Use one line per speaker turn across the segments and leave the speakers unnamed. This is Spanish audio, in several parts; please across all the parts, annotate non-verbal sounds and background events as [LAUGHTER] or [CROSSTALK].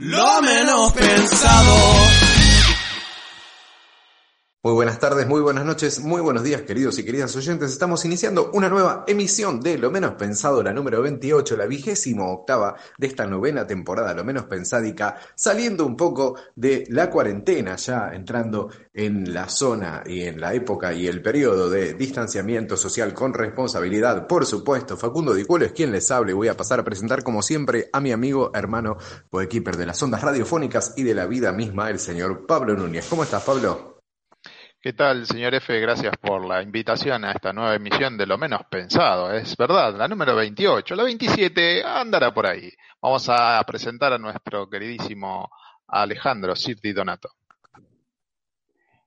Lo menos pensado.
Muy buenas tardes, muy buenas noches, muy buenos días queridos y queridas oyentes. Estamos iniciando una nueva emisión de Lo Menos Pensado, la número 28, la vigésimo octava de esta novena temporada, Lo Menos Pensádica, saliendo un poco de la cuarentena, ya entrando en la zona y en la época y el periodo de distanciamiento social con responsabilidad. Por supuesto, Facundo Dicuelo es quien les hable. Voy a pasar a presentar como siempre a mi amigo, hermano, coequiper de las ondas radiofónicas y de la vida misma, el señor Pablo Núñez. ¿Cómo estás, Pablo?
¿Qué tal, señor F? Gracias por la invitación a esta nueva emisión de Lo Menos Pensado. Es verdad, la número 28. La 27 andará por ahí. Vamos a presentar a nuestro queridísimo Alejandro Sirti Donato.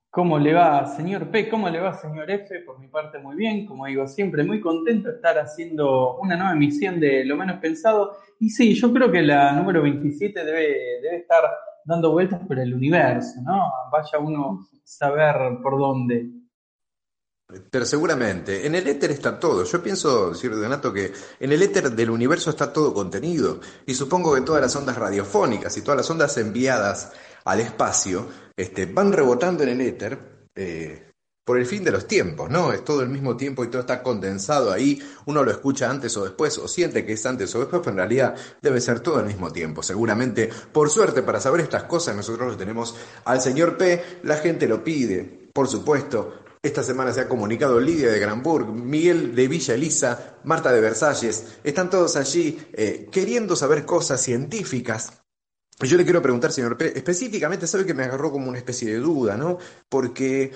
¿Cómo le va, señor P? ¿Cómo le va, señor F? Por mi parte, muy bien. Como digo, siempre muy contento de estar haciendo una nueva emisión de Lo Menos Pensado. Y sí, yo creo que la número 27 debe, debe estar dando vueltas por el universo, ¿no? Vaya uno a saber por dónde.
Pero seguramente, en el éter está todo. Yo pienso, decir Donato, que en el éter del universo está todo contenido. Y supongo que todas las ondas radiofónicas y todas las ondas enviadas al espacio este, van rebotando en el éter eh, por el fin de los tiempos, ¿no? Es todo el mismo tiempo y todo está condensado ahí. Uno lo escucha antes o después, o siente que es antes o después, pero en realidad debe ser todo al mismo tiempo. Seguramente, por suerte, para saber estas cosas, nosotros lo tenemos al señor P. La gente lo pide, por supuesto. Esta semana se ha comunicado Lidia de Granburg, Miguel de Villa Elisa, Marta de Versalles. Están todos allí eh, queriendo saber cosas científicas yo le quiero preguntar, señor P, específicamente, sabe que me agarró como una especie de duda, ¿no? Porque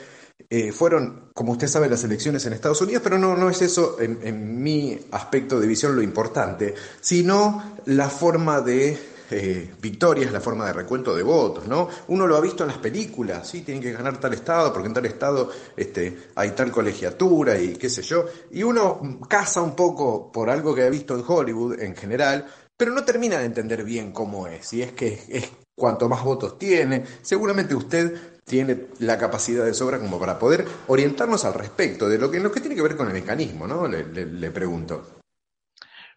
eh, fueron, como usted sabe, las elecciones en Estados Unidos, pero no, no es eso en, mi aspecto de visión lo importante, sino la forma de eh, victorias, la forma de recuento de votos, ¿no? Uno lo ha visto en las películas, sí, tienen que ganar tal estado, porque en tal estado este, hay tal colegiatura y qué sé yo, y uno caza un poco por algo que ha visto en Hollywood en general, pero no termina de entender bien cómo es, y es que es cuanto más votos tiene, seguramente usted tiene la capacidad de sobra como para poder orientarnos al respecto de lo que, tiene que ver con el mecanismo, ¿no? Le, pregunto.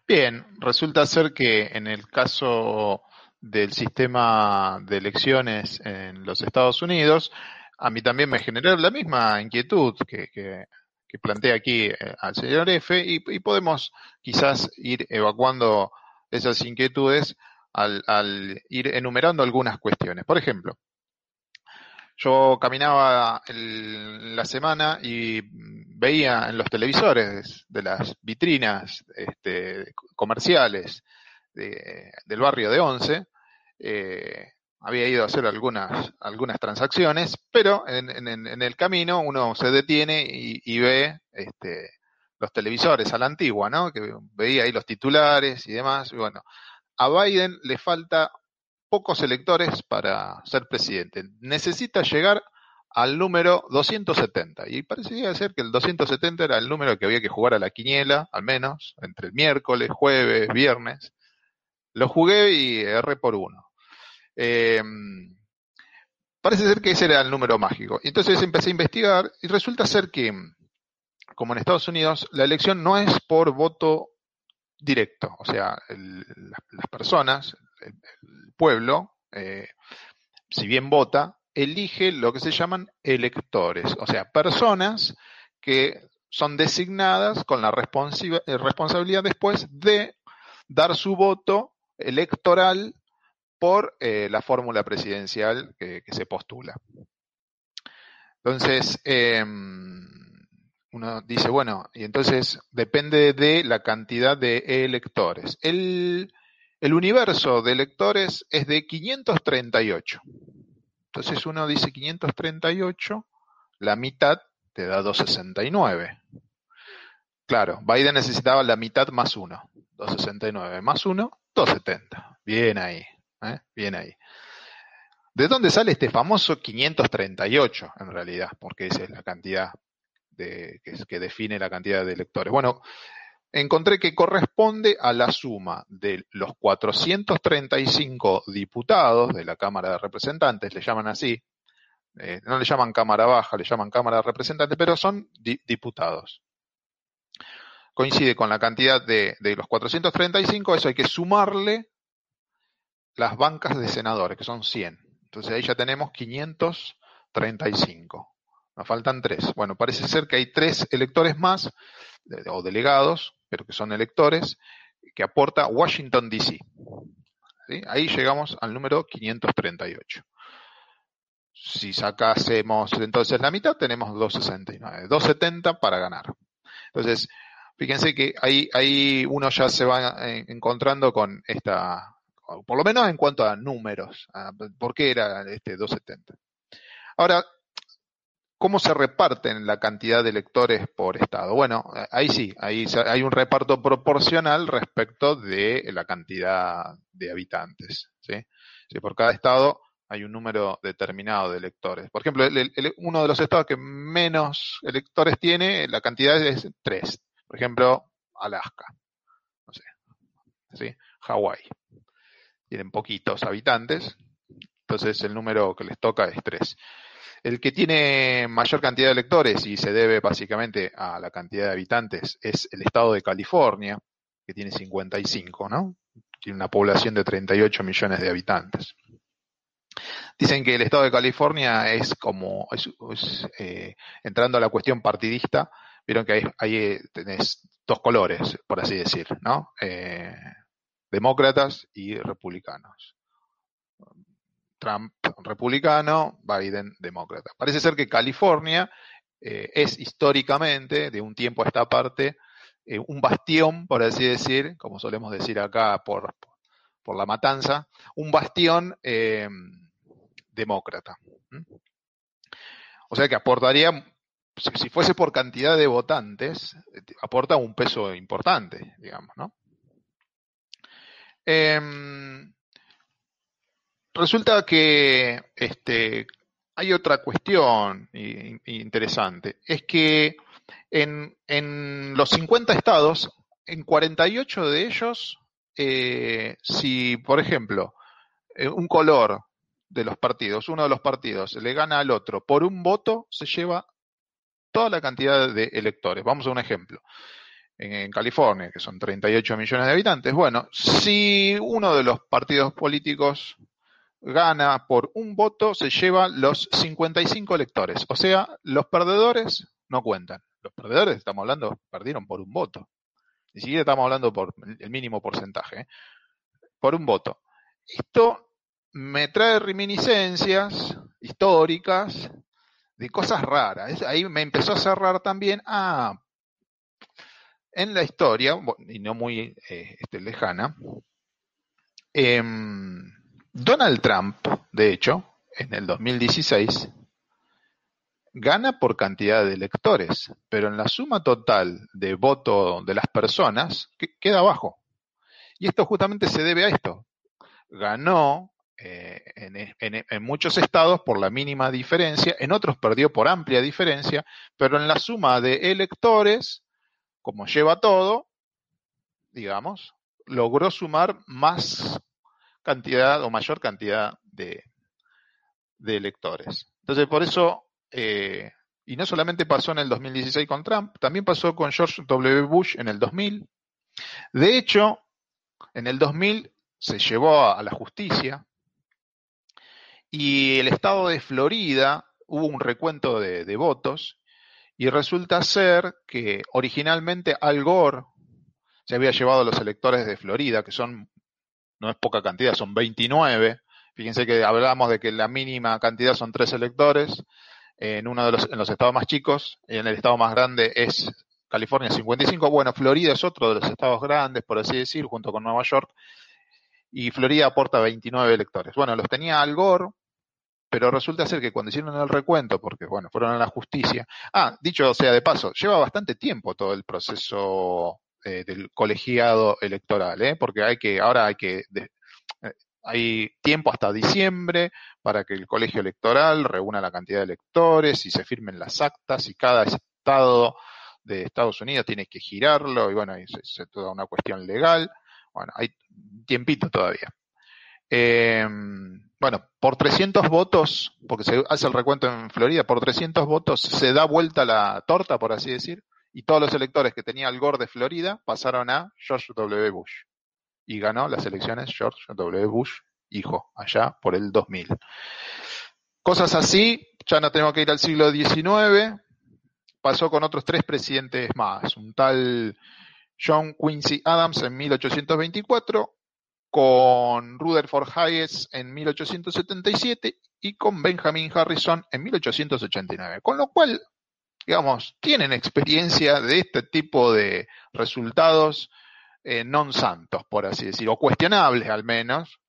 Bien, resulta ser que en el caso del sistema de elecciones en los Estados Unidos, a mí también me generó la misma inquietud que, plantea aquí eh, al señor F y, podemos quizás ir evacuando esas inquietudes al ir enumerando algunas cuestiones. Por ejemplo, yo caminaba la semana y veía en los televisores de las vitrinas este, comerciales de, del barrio de Once, eh, había ido a hacer algunas, algunas transacciones, pero en, en, en el camino uno se detiene y, y ve este, los televisores a la antigua, ¿no? Que veía ahí los titulares y demás. Y bueno, a Biden le falta pocos electores para ser presidente. Necesita llegar al número 270. Y parecía ser que el 270 era el número que había que jugar a la quiniela, al menos, entre el miércoles, jueves, viernes. Lo jugué y erré por uno. Eh, parece ser que ese era el número mágico. Entonces empecé a investigar y resulta ser que, como en Estados Unidos, la elección no es por voto directo. O sea, las personas, el, pueblo, eh, si bien vota, elige lo que se llaman electores, o sea, personas que son designadas con la responsabilidad después de dar su voto electoral por eh, la fórmula presidencial que, se postula. Entonces, eh, uno dice, bueno, y entonces depende de la cantidad de electores. El, el universo de electores es de 538. Entonces uno dice 538, la mitad te da 269. Claro, Biden necesitaba la mitad más uno. 269 más uno, 270. Bien ahí, ¿eh? bien ahí. ¿De dónde sale este famoso 538 en realidad? Porque esa es la cantidad que, que define la cantidad de electores. Bueno, encontré que corresponde a la suma de los 435 diputados de la Cámara de Representantes, le llaman así, eh, no le llaman Cámara Baja, le llaman Cámara de Representantes, pero son di diputados. Coincide con la cantidad de, de, los 435, eso hay que sumarle las bancas de senadores, que son 100. Entonces ahí ya tenemos 535. Nos faltan tres. Bueno, parece ser que hay tres electores más, o delegados, pero que son electores, que aporta Washington, D.C. Ahí llegamos al número 538. Si sacásemos entonces la mitad, tenemos 269. 270 para ganar. Entonces, fíjense que ahí, ahí uno ya se va eh, encontrando con esta, por lo menos en cuanto a números. ¿Por qué era este 270? Ahora, ¿Cómo se reparten la cantidad de electores por estado? Bueno, ahí sí, ahí hay un reparto proporcional respecto de la cantidad de habitantes. ¿sí? por cada estado hay un número determinado de electores. Por ejemplo, uno de los estados que menos electores tiene, la cantidad es tres. Por ejemplo, Alaska. No sé. ¿sí? Hawái. Tienen poquitos habitantes. Entonces el número que les toca es tres. El que tiene mayor cantidad de electores y se debe básicamente a la cantidad de habitantes es el estado de California, que tiene 55, ¿no? Tiene una población de 38 millones de habitantes. Dicen que el estado de California es como, eh, entrando a la cuestión partidista, vieron que ahí, eh, tenés dos colores, por así decir, ¿no? Eh, demócratas y republicanos. Trump republicano, Biden demócrata. Parece ser que California eh, es históricamente, de un tiempo a esta parte, eh, un bastión, por así decir, como solemos decir acá por, por la matanza, un bastión eh, demócrata. O sea que aportaría, si, fuese por cantidad de votantes, aporta un peso importante, digamos, ¿no? Resulta que este, hay otra cuestión interesante. Es que en, los 50 estados, en 48 de ellos, eh, si, por ejemplo, eh, un color de los partidos, uno de los partidos, le gana al otro por un voto, se lleva toda la cantidad de electores. Vamos a un ejemplo. en California, que son 38 millones de habitantes, bueno, si uno de los partidos políticos gana por un voto, se lleva los 55 electores. O sea, los perdedores no cuentan. Los perdedores, estamos hablando, perdieron por un voto. Ni siquiera estamos hablando por el mínimo porcentaje. ¿eh? Por un voto. Esto me trae reminiscencias históricas de cosas raras. Ahí me empezó a cerrar también, ah, en la historia, y no muy eh, este, lejana, eh, Donald Trump, de hecho, en el 2016, gana por cantidad de electores, pero en la suma total de voto de las personas queda abajo. Y esto justamente se debe a esto. Ganó eh, en, en, muchos estados por la mínima diferencia, en otros perdió por amplia diferencia, pero en la suma de electores, como lleva todo, digamos, logró sumar más cantidad o mayor cantidad de, de electores. Entonces, por eso, eh, y no solamente pasó en el 2016 con Trump, también pasó con George W. Bush en el 2000. De hecho, en el 2000 se llevó a la justicia y el estado de Florida hubo un recuento de votos y resulta ser que originalmente Al Gore se había llevado a los electores de Florida, que son no es poca cantidad, son 29. Fíjense que hablamos de que la mínima cantidad son tres electores. En uno de los, en los estados más chicos, en el estado más grande es California 55. Bueno, Florida es otro de los estados grandes, por así decir, junto con Nueva York. Y Florida aporta 29 electores. Bueno, los tenía Al Gore, pero resulta ser que cuando hicieron el recuento, porque bueno, fueron a la justicia. Ah, dicho sea de paso, lleva bastante tiempo todo el proceso eh, del colegiado electoral, ¿eh? porque hay que, ahora hay que, eh, hay tiempo hasta diciembre para que el colegio electoral reúna la cantidad de electores y se firmen las actas y cada estado de Estados Unidos tiene que girarlo y bueno, es, es toda una cuestión legal. Bueno, hay tiempito todavía. bueno, por 300 votos, porque se hace el recuento en Florida, por 300 votos se da vuelta la torta, por así decir, y todos los electores que tenía el Gore de Florida pasaron a George W. Bush. Y ganó las elecciones George W. Bush hijo, allá por el 2000. Cosas así, ya no tenemos que ir al siglo XIX, pasó con otros tres presidentes más, un tal John Quincy Adams en 1824, con Rutherford Hayes en 1877 y con Benjamin Harrison en 1889. Con lo cual, digamos, tienen experiencia de este tipo de resultados eh, non santos, por así decirlo, o cuestionables al menos.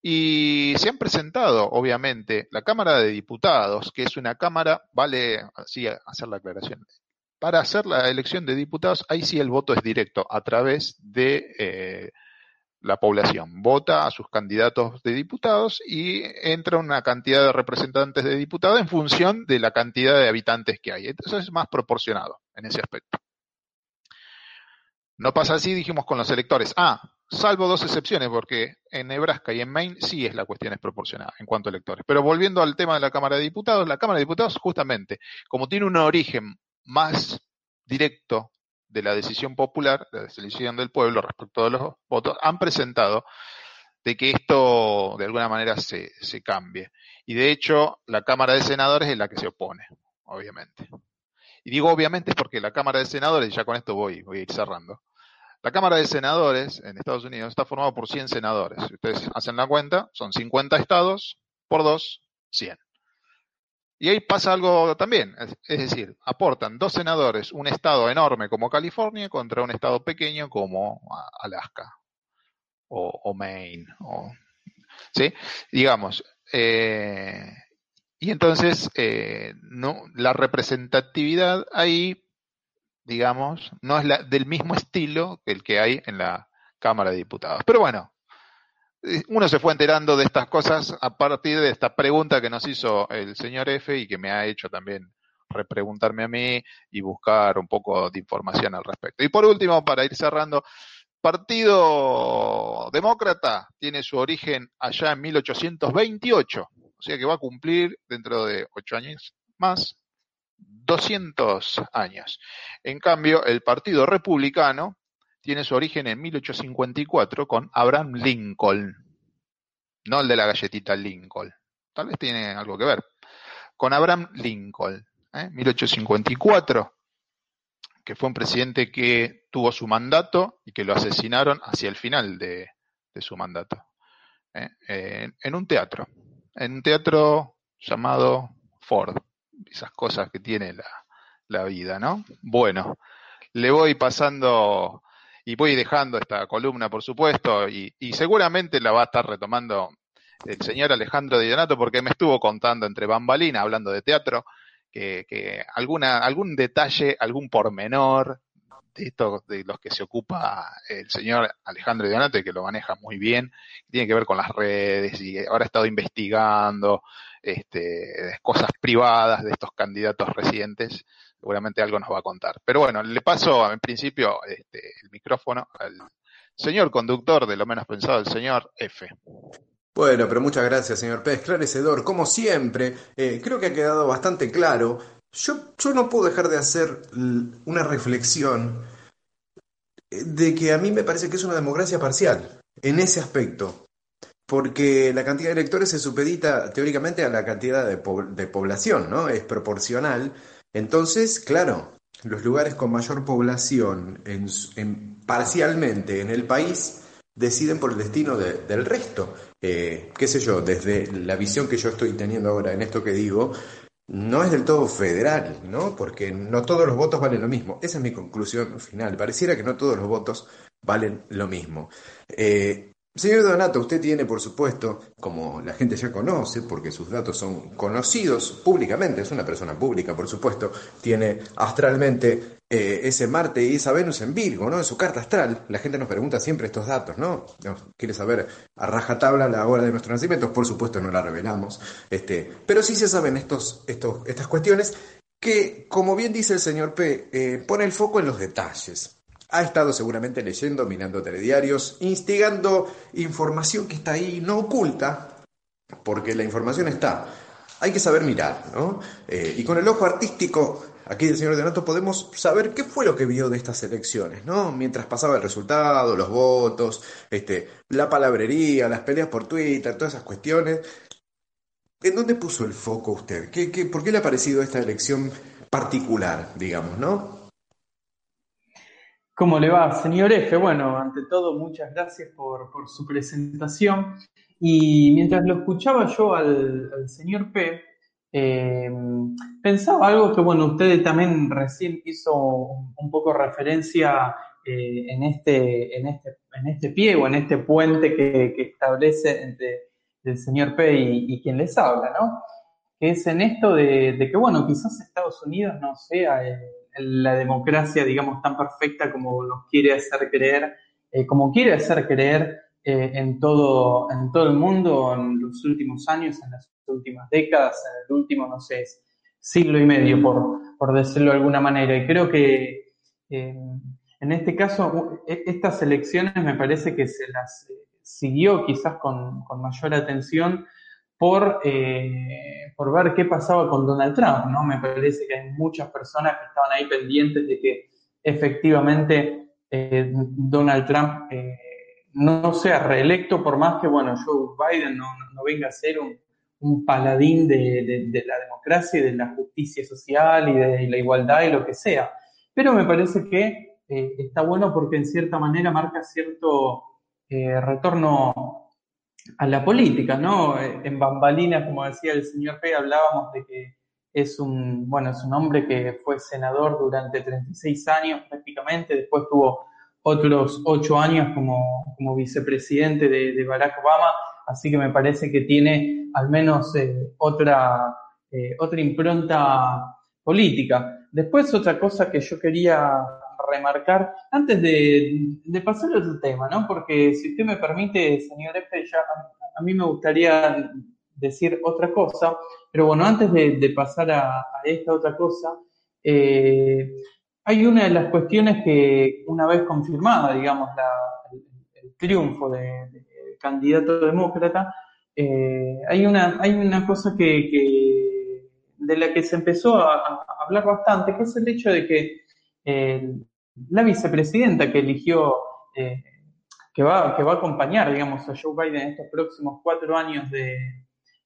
Y se han presentado, obviamente, la Cámara de Diputados, que es una Cámara, vale así hacer la aclaración, para hacer la elección de diputados, ahí sí el voto es directo, a través de eh, la población. Vota a sus candidatos de diputados y entra una cantidad de representantes de diputados en función de la cantidad de habitantes que hay. Entonces es más proporcionado en ese aspecto. No pasa así, dijimos, con los electores. Ah, salvo dos excepciones, porque en Nebraska y en Maine sí es la cuestión es proporcionada en cuanto a electores. Pero volviendo al tema de la Cámara de Diputados, la Cámara de Diputados justamente, como tiene un origen más directo de la decisión popular, la decisión del pueblo respecto a los votos, han presentado de que esto de alguna manera se, se cambie. Y de hecho, la Cámara de Senadores es la que se opone, obviamente. Y digo obviamente porque la Cámara de Senadores, y ya con esto voy, voy a ir cerrando, la Cámara de Senadores en Estados Unidos está formada por 100 senadores. Si ustedes hacen la cuenta, son 50 estados por 2, 100. Y ahí pasa algo también, es decir, aportan dos senadores un estado enorme como California contra un estado pequeño como Alaska o, Maine. ¿sí? Digamos, eh, y entonces eh, no, la representatividad ahí, digamos, no es la, del mismo estilo que el que hay en la Cámara de Diputados. Pero bueno, uno se fue enterando de estas cosas a partir de esta pregunta que nos hizo el señor F y que me ha hecho también repreguntarme a mí y buscar un poco de información al respecto. Y por último, para ir cerrando, Partido Demócrata tiene su origen allá en 1828, o sea que va a cumplir dentro de ocho años más 200 años. En cambio, el Partido Republicano tiene su origen en 1854 con Abraham Lincoln, no el de la galletita Lincoln, tal vez tiene algo que ver, con Abraham Lincoln, ¿eh? 1854, que fue un presidente que tuvo su mandato y que lo asesinaron hacia el final de, su mandato, ¿eh? en un teatro, en un teatro llamado Ford, esas cosas que tiene la, la vida, ¿no? Bueno, le voy pasando y voy dejando esta columna, por supuesto, y, seguramente la va a estar retomando el señor Alejandro Di Donato, porque me estuvo contando entre bambalinas, hablando de teatro, que, alguna, algún detalle, algún pormenor de estos de los que se ocupa el señor Alejandro Donato y que lo maneja muy bien, tiene que ver con las redes y ahora ha estado investigando este, cosas privadas de estos candidatos recientes seguramente algo nos va a contar. Pero bueno, le paso en principio este, el micrófono al señor conductor de lo menos pensado, el señor F.
Bueno, pero muchas gracias, señor P. Esclarecedor, como siempre, eh, creo que ha quedado bastante claro. Yo, yo no puedo dejar de hacer una reflexión de que a mí me parece que es una democracia parcial en ese aspecto, porque la cantidad de electores se supedita teóricamente a la cantidad de, de población, ¿no? Es proporcional entonces, claro, los lugares con mayor población en, parcialmente en el país deciden por el destino del resto. Eh, qué sé yo, desde la visión que yo estoy teniendo ahora en esto que digo, no es del todo federal, ¿no? Porque no todos los votos valen lo mismo. Esa es mi conclusión final. Pareciera que no todos los votos valen lo mismo. Eh, Señor Donato, usted tiene, por supuesto, como la gente ya conoce, porque sus datos son conocidos públicamente, es una persona pública, por supuesto, tiene astralmente eh, ese Marte y esa Venus en Virgo, ¿no? En su carta astral. La gente nos pregunta siempre estos datos, ¿no? quiere saber a rajatabla la hora de nuestro nacimiento, por supuesto no la revelamos, este, pero sí se saben estos, estos, estas cuestiones que, como bien dice el señor P, eh, pone el foco en los detalles. Ha estado seguramente leyendo, mirando telediarios, instigando información que está ahí, no oculta, porque la información está. Hay que saber mirar, ¿no? Eh, y con el ojo artístico aquí del señor Donato podemos saber qué fue lo que vio de estas elecciones, ¿no? Mientras pasaba el resultado, los votos, este, la palabrería, las peleas por Twitter, todas esas cuestiones. ¿En dónde puso el foco usted? ¿Qué, qué, por qué le ha parecido esta elección particular, digamos, no?
¿Cómo le va, señor F? Bueno, ante todo, muchas gracias por, su presentación. Y mientras lo escuchaba yo al, señor P, eh, pensaba algo que, bueno, usted también recién hizo un poco referencia eh, en, este, en, este, en este pie o en este puente que, establece entre el señor P y, quien les habla, ¿no? Que es en esto de, que, bueno, quizás Estados Unidos no sea el, la democracia, digamos, tan perfecta como nos quiere hacer creer, eh, como quiere hacer creer eh, en, todo, en todo el mundo en los últimos años, en las últimas décadas, en el último, no sé, siglo y medio, por, por decirlo de alguna manera. Y creo que eh, en este caso, e, estas elecciones me parece que se las siguió quizás con, con mayor atención por, eh, por ver qué pasaba con Donald Trump, ¿no? Me parece que hay muchas personas que estaban ahí pendientes de que efectivamente eh, Donald Trump eh, no sea reelecto, por más que, bueno, Joe Biden no, no venga a ser un, un paladín de, de, de, la democracia y de la justicia social y de la igualdad y lo que sea. Pero me parece que eh, está bueno porque en cierta manera marca cierto retorno a la política, ¿no? En bambalinas, como decía el señor P, hablábamos de que es un, bueno, es un hombre que fue senador durante 36 años prácticamente, después tuvo otros 8 años como, como vicepresidente de, de, Barack Obama, así que me parece que tiene al menos eh, otra, eh, otra impronta política. Después otra cosa que yo quería remarcar antes de, pasar a otro tema, ¿no? Porque si usted me permite, señor F, ya a, mí me gustaría decir otra cosa, pero bueno, antes de, pasar a, esta otra cosa, eh, hay una de las cuestiones que una vez confirmada, digamos, el, triunfo del de, candidato demócrata, eh, hay, una, hay una cosa que, de la que se empezó a, a, hablar bastante, que es el hecho de que eh, la vicepresidenta que eligió, eh, que, va, que va a acompañar, digamos, a Joe Biden en estos próximos cuatro años de,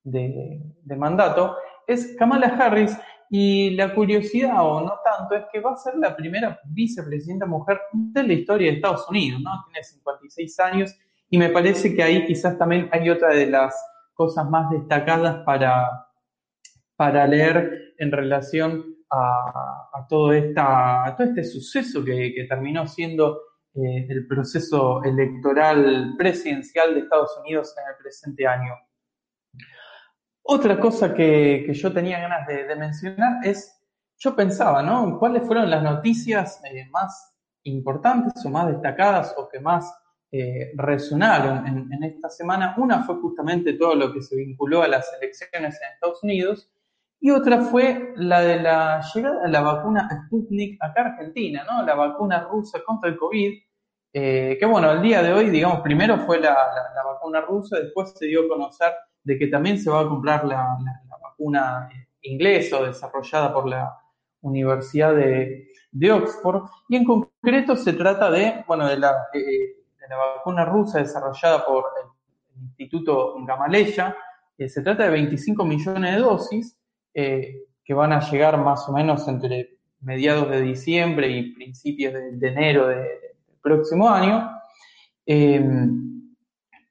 de, mandato, es Kamala Harris. Y la curiosidad, o no tanto, es que va a ser la primera vicepresidenta mujer de la historia de Estados Unidos, ¿no? Tiene 56 años y me parece que ahí quizás también hay otra de las cosas más destacadas para, para leer en relación a, a, todo, esta, a todo este suceso que, que terminó siendo eh, el proceso electoral presidencial de Estados Unidos en el presente año. Otra cosa que, que yo tenía ganas de, de, mencionar es, yo pensaba, ¿no? ¿Cuáles fueron las noticias eh, más importantes o más destacadas o que más eh, resonaron en, en, esta semana? Una fue justamente todo lo que se vinculó a las elecciones en Estados Unidos y otra fue la de la llegada de la vacuna Sputnik acá a Argentina, ¿no? La vacuna rusa contra el COVID, eh, que bueno, el día de hoy, digamos, primero fue la, vacuna rusa, después se dio a conocer de que también se va a comprar la, vacuna eh, inglesa o desarrollada por la Universidad de, Oxford, y en concreto se trata de, bueno, de la, eh, de la vacuna rusa desarrollada por el Instituto Gamaleya, se trata de 25 millones de dosis, eh, que van a llegar más o menos entre mediados de diciembre y principios de, enero del de, próximo año. Eh,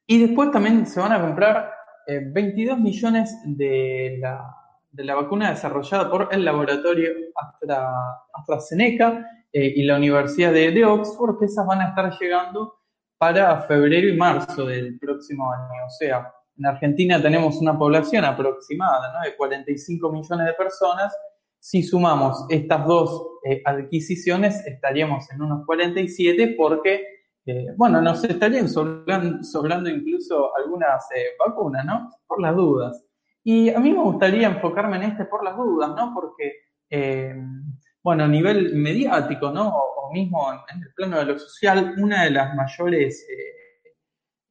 y después también se van a comprar eh, 22 millones de la, de la, vacuna desarrollada por el laboratorio Astra, AstraZeneca eh, y la Universidad de, de Oxford, que esas van a estar llegando para febrero y marzo del próximo año. O sea, en Argentina tenemos una población aproximada de 45 millones de personas. Si sumamos estas dos eh, adquisiciones, estaríamos en unos 47 porque, eh, bueno, nos estarían sobrando, incluso algunas eh, vacunas, ¿no? Por las dudas. Y a mí me gustaría enfocarme en este por las dudas, ¿no? Porque, bueno, a nivel mediático, ¿no? O, mismo en el plano de lo social, una de las mayores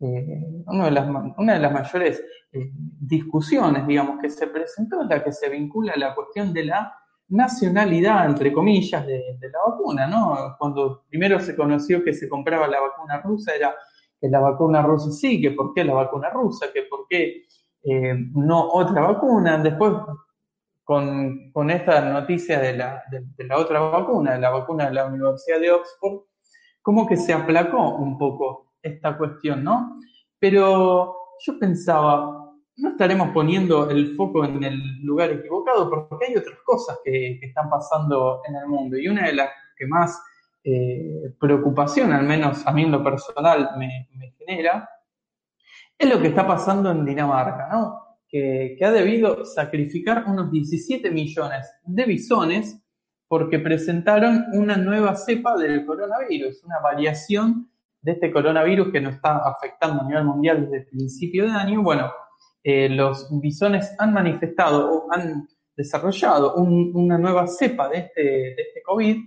eh, de las, una de las mayores eh, discusiones, digamos, que se presentó es la que se vincula a la cuestión de la nacionalidad, entre comillas, de, la vacuna, ¿no? Cuando primero se conoció que se compraba la vacuna rusa, era que la vacuna rusa sí, que por qué la vacuna rusa, que por qué eh, no otra vacuna. Después, con, con esta noticia de la, de la otra vacuna, de la vacuna de la Universidad de Oxford, como que se aplacó un poco esta cuestión, ¿no? Pero yo pensaba, no estaremos poniendo el foco en el lugar equivocado porque hay otras cosas que, están pasando en el mundo y una de las que más eh, preocupación, al menos a mí en lo personal, me, genera, es lo que está pasando en Dinamarca, ¿no? Que, que, ha debido sacrificar unos 17 millones de bisones porque presentaron una nueva cepa del coronavirus, una variación de este coronavirus que nos está afectando a nivel mundial desde el principio de año. Bueno, eh, los bisones han manifestado o han desarrollado una nueva cepa de este, de este COVID.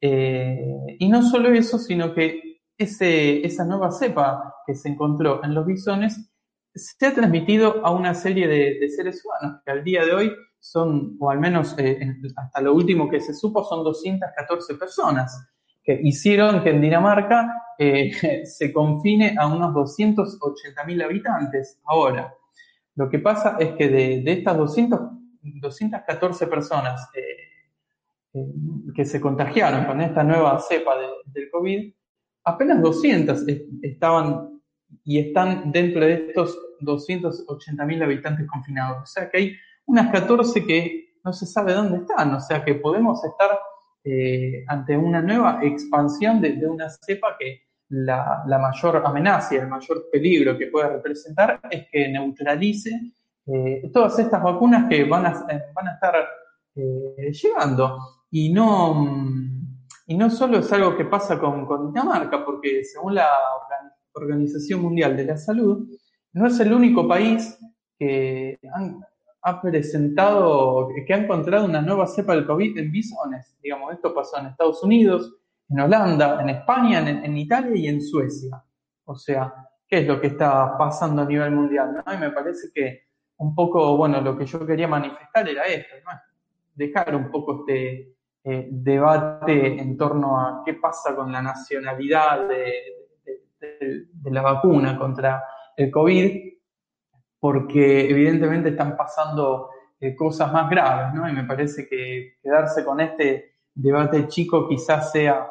Eh, y no solo eso, sino que ese, esa nueva cepa que se encontró en los bisones se ha transmitido a una serie de, seres humanos que al día de hoy son, o al menos eh, hasta lo último que se supo, son 214 personas que hicieron que en Dinamarca [LAUGHS] se confine a unos 280.000 habitantes. Ahora, lo que pasa es que de, estas 200, 214 personas eh, eh, que se contagiaron con esta nueva cepa del COVID, apenas 200 estaban y están dentro de estos 280.000 habitantes confinados. O sea que hay unas 14 que no se sabe dónde están. O sea que podemos estar eh, ante una nueva expansión de, una cepa que la, mayor amenaza y el mayor peligro que puede representar es que neutralice eh, todas estas vacunas que van a, eh, van a estar llegando. Y no, y no solo es algo que pasa con, con Dinamarca, porque según la Organización Mundial de la Salud, no es el único país que ha presentado, que ha encontrado una nueva cepa del COVID en bisones. Digamos, esto pasó en Estados Unidos, en Holanda, en España, en, Italia y en Suecia. O sea, ¿qué es lo que está pasando a nivel mundial? ¿no? Y me parece que un poco, bueno, lo que yo quería manifestar era esto, ¿no? dejar un poco este eh, debate en torno a qué pasa con la nacionalidad de, la vacuna contra el COVID, porque evidentemente están pasando eh, cosas más graves, ¿no? Y me parece que quedarse con este debate chico quizás sea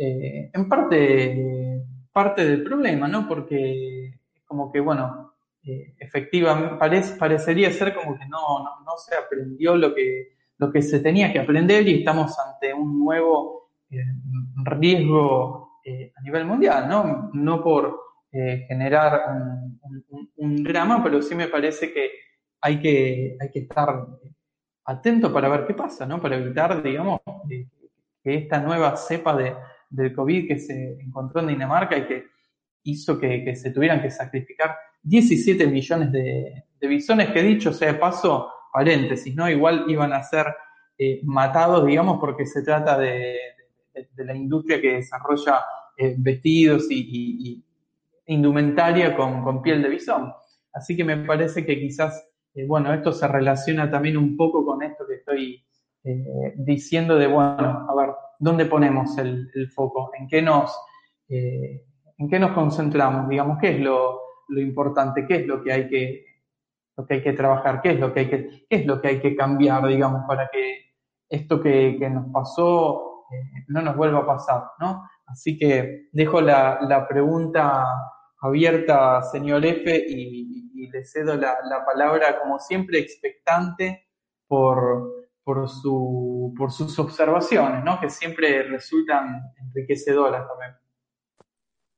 eh, en parte, parte del problema, ¿no? Porque es como que, bueno, eh, efectivamente, parecería ser como que no, no, se aprendió lo que, lo que se tenía que aprender y estamos ante un nuevo eh, riesgo a nivel mundial, ¿no? No por generar un, drama, pero sí me parece que hay que, hay que estar atento para ver qué pasa, ¿no? Para evitar, digamos, que esta nueva cepa de, del COVID que se encontró en Dinamarca y que hizo que, se tuvieran que sacrificar 17 millones de, bisones, que dicho sea de paso, paréntesis, ¿no? Igual iban a ser eh, matados, digamos, porque se trata de, la industria que desarrolla eh, vestidos y, indumentaria con, piel de bisón. Así que me parece que quizás, eh, bueno, esto se relaciona también un poco con esto que estoy diciendo de, bueno, a ver, ¿dónde ponemos el, foco? ¿En qué, nos, eh, ¿En qué nos concentramos? Digamos, ¿qué es lo, importante? ¿Qué es lo que hay que, lo que hay que trabajar? ¿Qué es lo que hay que, es lo que, hay que cambiar, digamos, para que esto que, nos pasó eh, no nos vuelva a pasar, ¿no? Así que dejo la, pregunta abierta, señor F, y, le cedo la, la palabra, como siempre, expectante por, por, su, por sus observaciones, ¿no? que siempre resultan enriquecedoras también.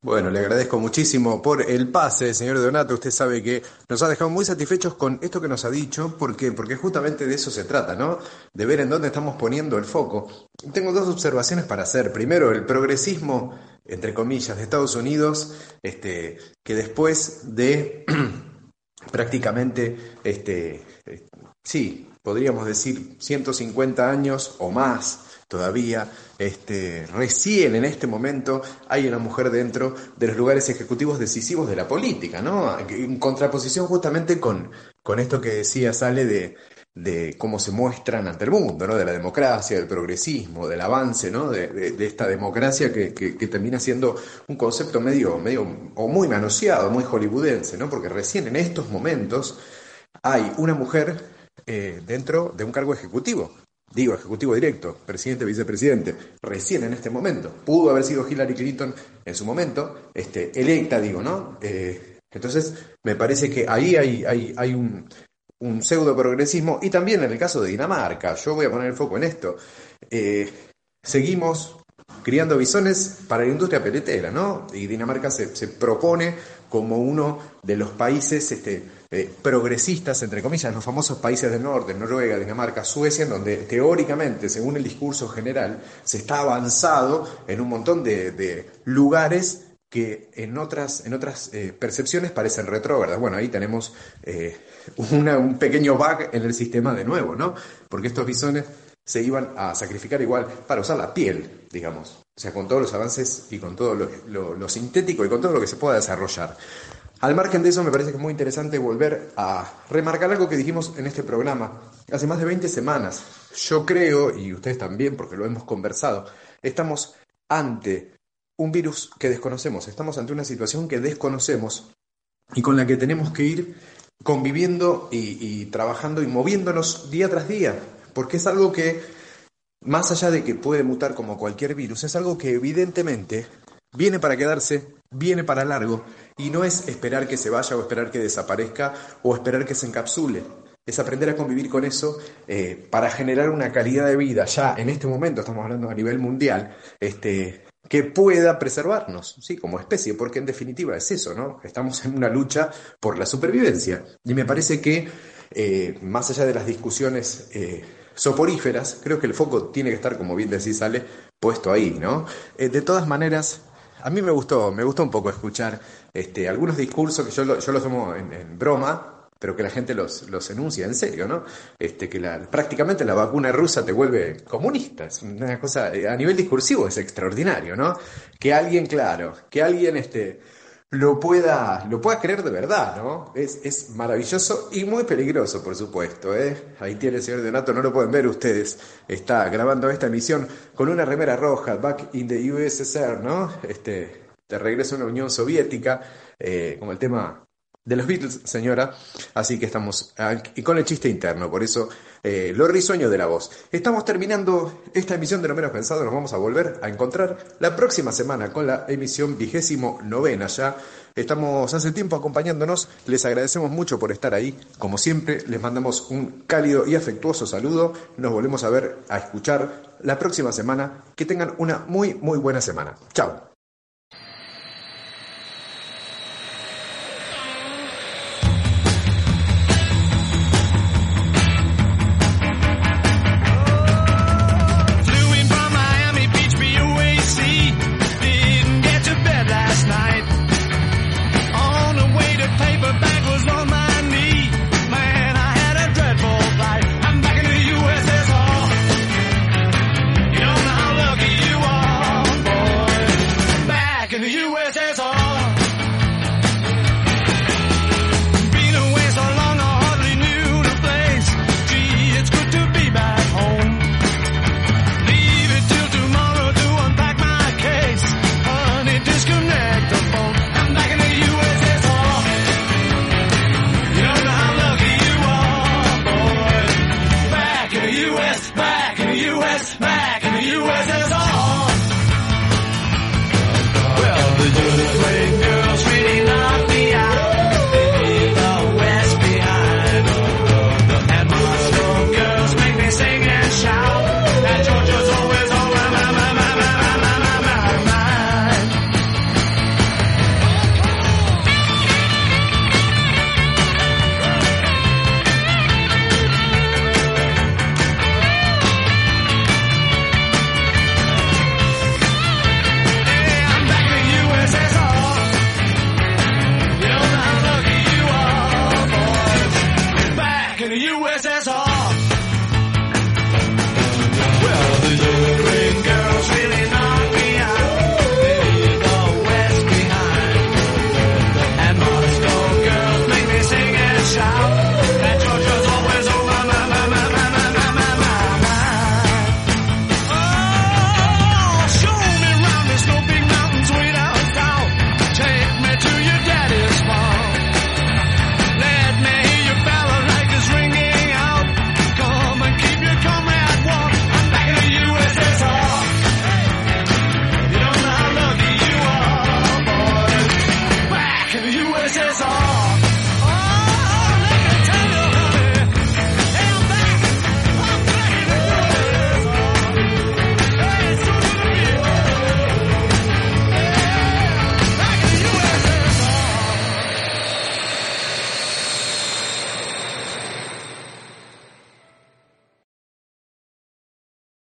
Bueno, le agradezco muchísimo por el pase, señor Donato. Usted sabe que nos ha dejado muy satisfechos con esto que nos ha dicho. Porque justamente de eso se trata, ¿no? De ver en dónde estamos poniendo el foco. Tengo dos observaciones para hacer. Primero, el progresismo, entre comillas, de Estados Unidos, este, que después de [CLEARS THROAT] prácticamente, este, eh, sí, podríamos decir 150 años o más todavía, este, recién en este momento hay una mujer dentro de los lugares ejecutivos decisivos de la política, ¿no? En contraposición justamente con, con esto que decía Sale de, de cómo se muestran ante el mundo, ¿no? De la democracia, del progresismo, del avance, ¿no? De, esta democracia que, termina siendo un concepto medio, medio, o muy manoseado, muy hollywoodense, ¿no? Porque recién en estos momentos hay una mujer eh, dentro de un cargo ejecutivo. Digo, ejecutivo directo, presidente, vicepresidente, recién en este momento. Pudo haber sido Hillary Clinton en su momento, este, electa, digo, ¿no? Eh, entonces, me parece que ahí hay, un, un pseudo progresismo, y también en el caso de Dinamarca, yo voy a poner el foco en esto, eh, seguimos criando bisones para la industria peletera, ¿no? Y Dinamarca se, propone como uno de los países este, eh, progresistas, entre comillas, los famosos países del norte, Noruega, Dinamarca, Suecia, en donde teóricamente, según el discurso general, se está avanzado en un montón de, lugares que en otras, en otras eh, percepciones parecen retrógradas. Bueno, ahí tenemos eh, un pequeño bug en el sistema de nuevo, ¿no? Porque estos bisones se iban a sacrificar igual para usar la piel, digamos. O sea, con todos los avances y con todo lo, sintético y con todo lo que se pueda desarrollar. Al margen de eso, me parece que es muy interesante volver a remarcar algo que dijimos en este programa hace más de 20 semanas. Yo creo, y ustedes también, porque lo hemos conversado, estamos ante un virus que desconocemos, estamos ante una situación que desconocemos y con la que tenemos que ir conviviendo y, trabajando y moviéndonos día tras día, porque es algo que, más allá de que puede mutar como cualquier virus, es algo que evidentemente viene para quedarse, viene para largo, y no es esperar que se vaya o esperar que desaparezca o esperar que se encapsule. Es aprender a convivir con eso eh, para generar una calidad de vida. Ya en este momento, estamos hablando a nivel mundial, este, que pueda preservarnos, sí, como especie, porque en definitiva es eso, ¿no? Estamos en una lucha por la supervivencia. Y me parece que, eh, más allá de las discusiones eh, soporíferas, creo que el foco tiene que estar, como bien decís, sale puesto ahí, ¿no? Eh, de todas maneras, a mí me gustó, me gustó un poco escuchar este, algunos discursos que yo, yo los tomo en broma, pero que la gente los, los enuncia en serio, ¿no? Este, que la, prácticamente la vacuna rusa te vuelve comunista, es una cosa, a nivel discursivo es extraordinario, ¿no? Que alguien, claro, que alguien este, lo pueda, lo pueda creer de verdad, ¿no? Es, es maravilloso y muy peligroso, por supuesto, ¿eh? Ahí tiene el señor Donato, no lo pueden ver ustedes, está grabando esta emisión con una remera roja, back in the USSR, ¿no? Este, de regreso a una Unión Soviética, eh, como el tema de los Beatles, señora. Así que estamos y con el chiste interno, por eso eh, lo risueño de la voz. Estamos terminando esta emisión de Lo Menos Pensado. Nos vamos a volver a encontrar la próxima semana con la emisión vigésimo novena ya. Estamos hace tiempo acompañándonos. Les agradecemos mucho por estar ahí. Como siempre, les mandamos un cálido y afectuoso saludo. Nos volvemos a ver, a escuchar la próxima semana. Que tengan una muy, muy buena semana. Chao.